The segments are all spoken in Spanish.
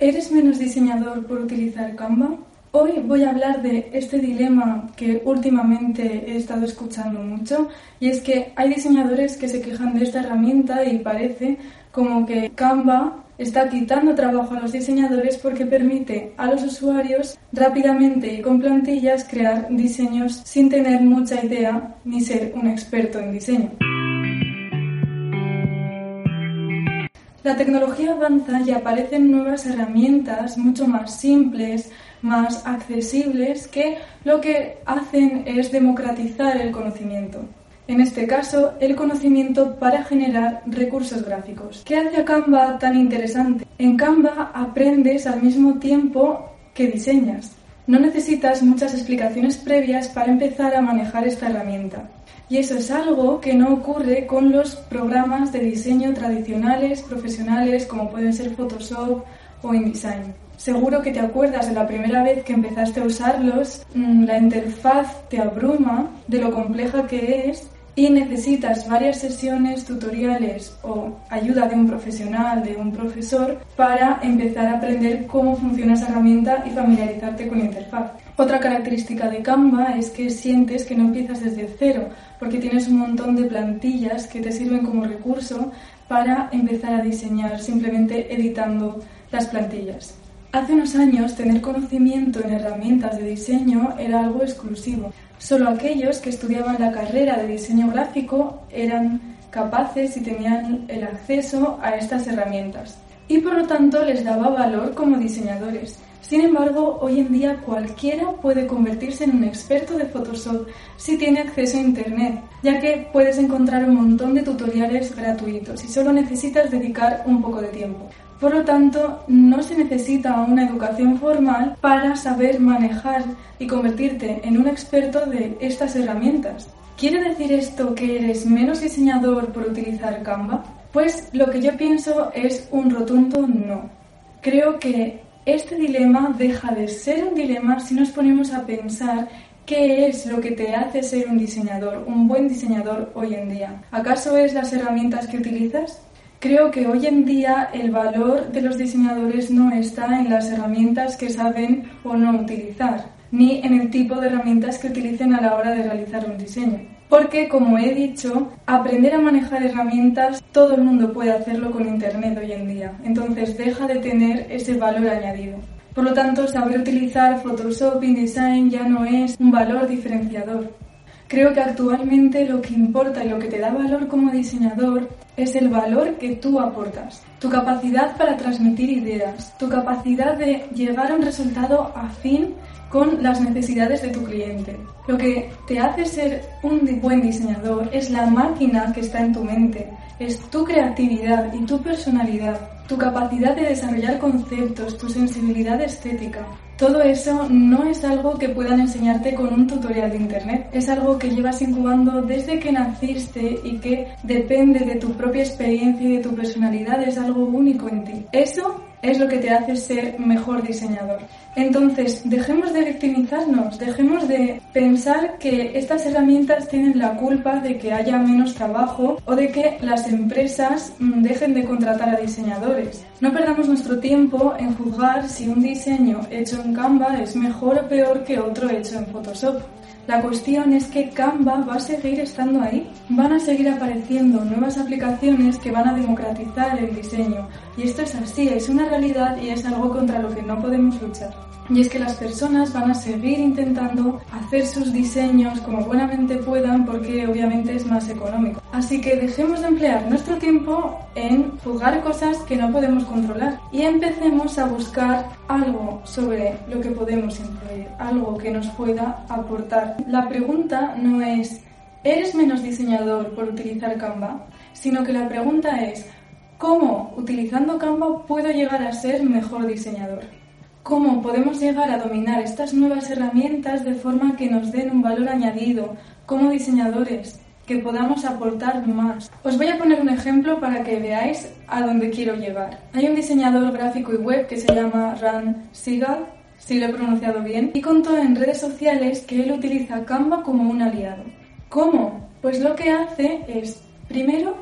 ¿Eres menos diseñador por utilizar Canva? Hoy voy a hablar de este dilema que últimamente he estado escuchando mucho y es que hay diseñadores que se quejan de esta herramienta y parece como que Canva está quitando trabajo a los diseñadores porque permite a los usuarios rápidamente y con plantillas crear diseños sin tener mucha idea ni ser un experto en diseño. La tecnología avanza y aparecen nuevas herramientas mucho más simples, más accesibles, que lo que hacen es democratizar el conocimiento. En este caso, el conocimiento para generar recursos gráficos. ¿Qué hace a Canva tan interesante? En Canva aprendes al mismo tiempo que diseñas. No necesitas muchas explicaciones previas para empezar a manejar esta herramienta. Y eso es algo que no ocurre con los programas de diseño tradicionales, profesionales, como pueden ser Photoshop o InDesign. Seguro que te acuerdas de la primera vez que empezaste a usarlos, mm, la interfaz te abruma de lo compleja que es y necesitas varias sesiones, tutoriales o ayuda de un profesional, de un profesor, para empezar a aprender cómo funciona esa herramienta y familiarizarte con la interfaz. Otra característica de Canva es que sientes que no empiezas desde cero, porque tienes un montón de plantillas que te sirven como recurso para empezar a diseñar simplemente editando las plantillas. Hace unos años tener conocimiento en herramientas de diseño era algo exclusivo. Solo aquellos que estudiaban la carrera de diseño gráfico eran capaces y tenían el acceso a estas herramientas y por lo tanto les daba valor como diseñadores. Sin embargo, hoy en día cualquiera puede convertirse en un experto de Photoshop si tiene acceso a Internet, ya que puedes encontrar un montón de tutoriales gratuitos y solo necesitas dedicar un poco de tiempo. Por lo tanto, no se necesita una educación formal para saber manejar y convertirte en un experto de estas herramientas. ¿Quiere decir esto que eres menos diseñador por utilizar Canva? Pues lo que yo pienso es un rotundo no. Creo que este dilema deja de ser un dilema si nos ponemos a pensar qué es lo que te hace ser un diseñador, un buen diseñador hoy en día. ¿Acaso es las herramientas que utilizas? Creo que hoy en día el valor de los diseñadores no está en las herramientas que saben o no utilizar, ni en el tipo de herramientas que utilicen a la hora de realizar un diseño. Porque, como he dicho, aprender a manejar herramientas, todo el mundo puede hacerlo con Internet hoy en día. Entonces deja de tener ese valor añadido. Por lo tanto, saber utilizar Photoshop, InDesign ya no es un valor diferenciador. Creo que actualmente lo que importa y lo que te da valor como diseñador es el valor que tú aportas, tu capacidad para transmitir ideas, tu capacidad de llegar a un resultado afín con las necesidades de tu cliente. Lo que te hace ser un buen diseñador es la máquina que está en tu mente, es tu creatividad y tu personalidad, tu capacidad de desarrollar conceptos, tu sensibilidad estética. Todo eso no es algo que puedan enseñarte con un tutorial de internet, es algo que llevas incubando desde que naciste y que depende de tu propia experiencia y de tu personalidad, es algo único en ti. Eso es lo que te hace ser mejor diseñador. Entonces, dejemos de victimizarnos, dejemos de pensar que estas herramientas tienen la culpa de que haya menos trabajo o de que las empresas mm, dejen de contratar a diseñadores. No perdamos nuestro tiempo en juzgar si un diseño hecho en Canva es mejor o peor que otro hecho en Photoshop. La cuestión es que Canva va a seguir estando ahí. Van a seguir apareciendo nuevas aplicaciones que van a democratizar el diseño. Y esto es así, es una realidad y es algo contra lo que no podemos luchar. Y es que las personas van a seguir intentando hacer sus diseños como buenamente puedan porque obviamente es más económico. Así que dejemos de emplear nuestro tiempo en juzgar cosas que no podemos controlar y empecemos a buscar algo sobre lo que podemos influir, algo que nos pueda aportar. La pregunta no es ¿eres menos diseñador por utilizar Canva? Sino que la pregunta es ¿cómo utilizando Canva puedo llegar a ser mejor diseñador? Cómo podemos llegar a dominar estas nuevas herramientas de forma que nos den un valor añadido como diseñadores, que podamos aportar más. Os voy a poner un ejemplo para que veáis a dónde quiero llegar. Hay un diseñador gráfico y web que se llama Ran Sigal, si lo he pronunciado bien, y contó en redes sociales que él utiliza Canva como un aliado. ¿Cómo? Pues lo que hace es, primero,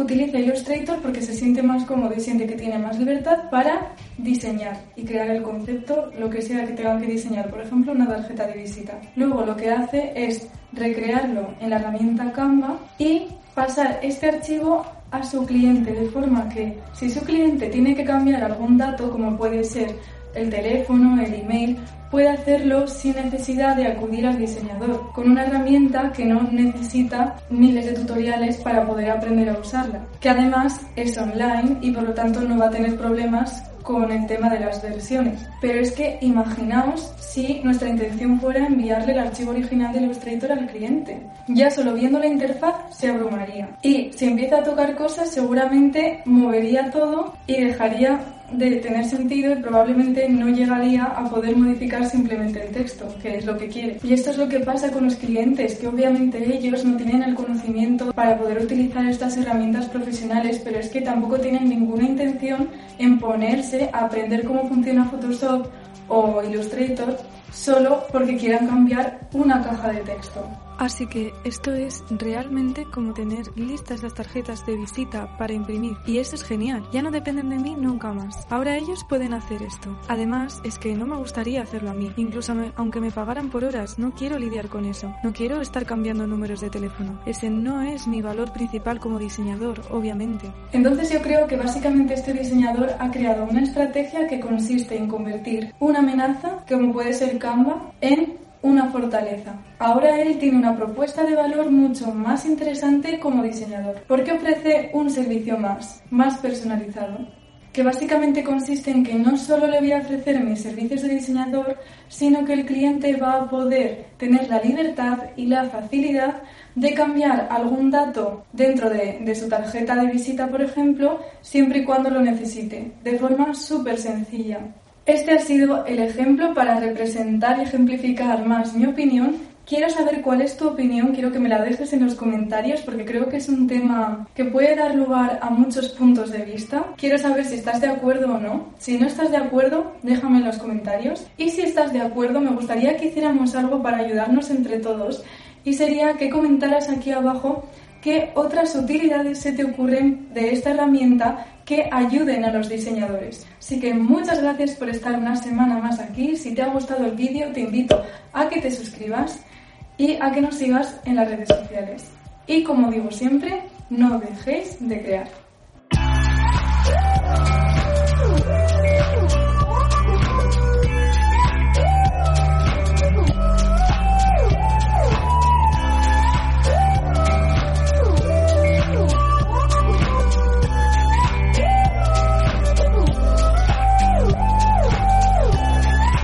utiliza Illustrator porque se siente más cómodo y siente que tiene más libertad para diseñar y crear el concepto, lo que sea que tenga que diseñar, por ejemplo, una tarjeta de visita. Luego lo que hace es recrearlo en la herramienta Canva y pasar este archivo a su cliente, de forma que si su cliente tiene que cambiar algún dato, como puede ser el teléfono, el email, puede hacerlo sin necesidad de acudir al diseñador, con una herramienta que no necesita miles de tutoriales para poder aprender a usarla, que además es online y por lo tanto no va a tener problemas con el tema de las versiones. Pero es que imaginaos si nuestra intención fuera enviarle el archivo original de Illustrator al cliente. Ya solo viendo la interfaz se abrumaría. Y si empieza a tocar cosas seguramente movería todo y dejaría de tener sentido y probablemente no llegaría a poder modificar simplemente el texto, que es lo que quiere. Y esto es lo que pasa con los clientes, que obviamente ellos no tienen el conocimiento para poder utilizar estas herramientas profesionales, pero es que tampoco tienen ninguna intención en ponerse a aprender cómo funciona Photoshop o Illustrator solo porque quieran cambiar una caja de texto. Así que esto es realmente como tener listas las tarjetas de visita para imprimir. Y eso es genial. Ya no dependen de mí nunca más. Ahora ellos pueden hacer esto. Además, es que no me gustaría hacerlo a mí. Incluso aunque me pagaran por horas, no quiero lidiar con eso. No quiero estar cambiando números de teléfono. Ese no es mi valor principal como diseñador, obviamente. Entonces yo creo que básicamente este diseñador ha creado una estrategia que consiste en convertir una amenaza, como puede ser Canva, en una fortaleza. Ahora él tiene una propuesta de valor mucho más interesante como diseñador, porque ofrece un servicio más, más personalizado, que básicamente consiste en que no solo le voy a ofrecer mis servicios de diseñador, sino que el cliente va a poder tener la libertad y la facilidad de cambiar algún dato dentro de, de su tarjeta de visita, por ejemplo, siempre y cuando lo necesite, de forma súper sencilla. Este ha sido el ejemplo para representar y ejemplificar más mi opinión. Quiero saber cuál es tu opinión, quiero que me la dejes en los comentarios porque creo que es un tema que puede dar lugar a muchos puntos de vista. Quiero saber si estás de acuerdo o no. Si no estás de acuerdo, déjame en los comentarios. Y si estás de acuerdo, me gustaría que hiciéramos algo para ayudarnos entre todos y sería que comentaras aquí abajo qué otras utilidades se te ocurren de esta herramienta que ayuden a los diseñadores. Así que muchas gracias por estar una semana más aquí. Si te ha gustado el vídeo, te invito a que te suscribas y a que nos sigas en las redes sociales. Y como digo siempre, no dejéis de crear.